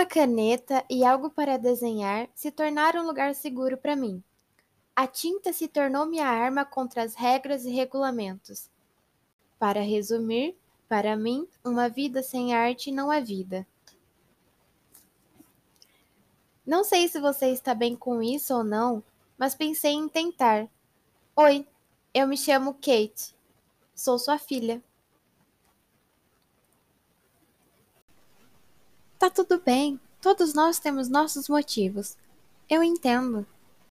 Uma caneta e algo para desenhar se tornaram um lugar seguro para mim. A tinta se tornou minha arma contra as regras e regulamentos. Para resumir, para mim, uma vida sem arte não é vida. Não sei se você está bem com isso ou não, mas pensei em tentar. Oi, eu me chamo Kate. Sou sua filha. Tá tudo bem. Todos nós temos nossos motivos. Eu entendo.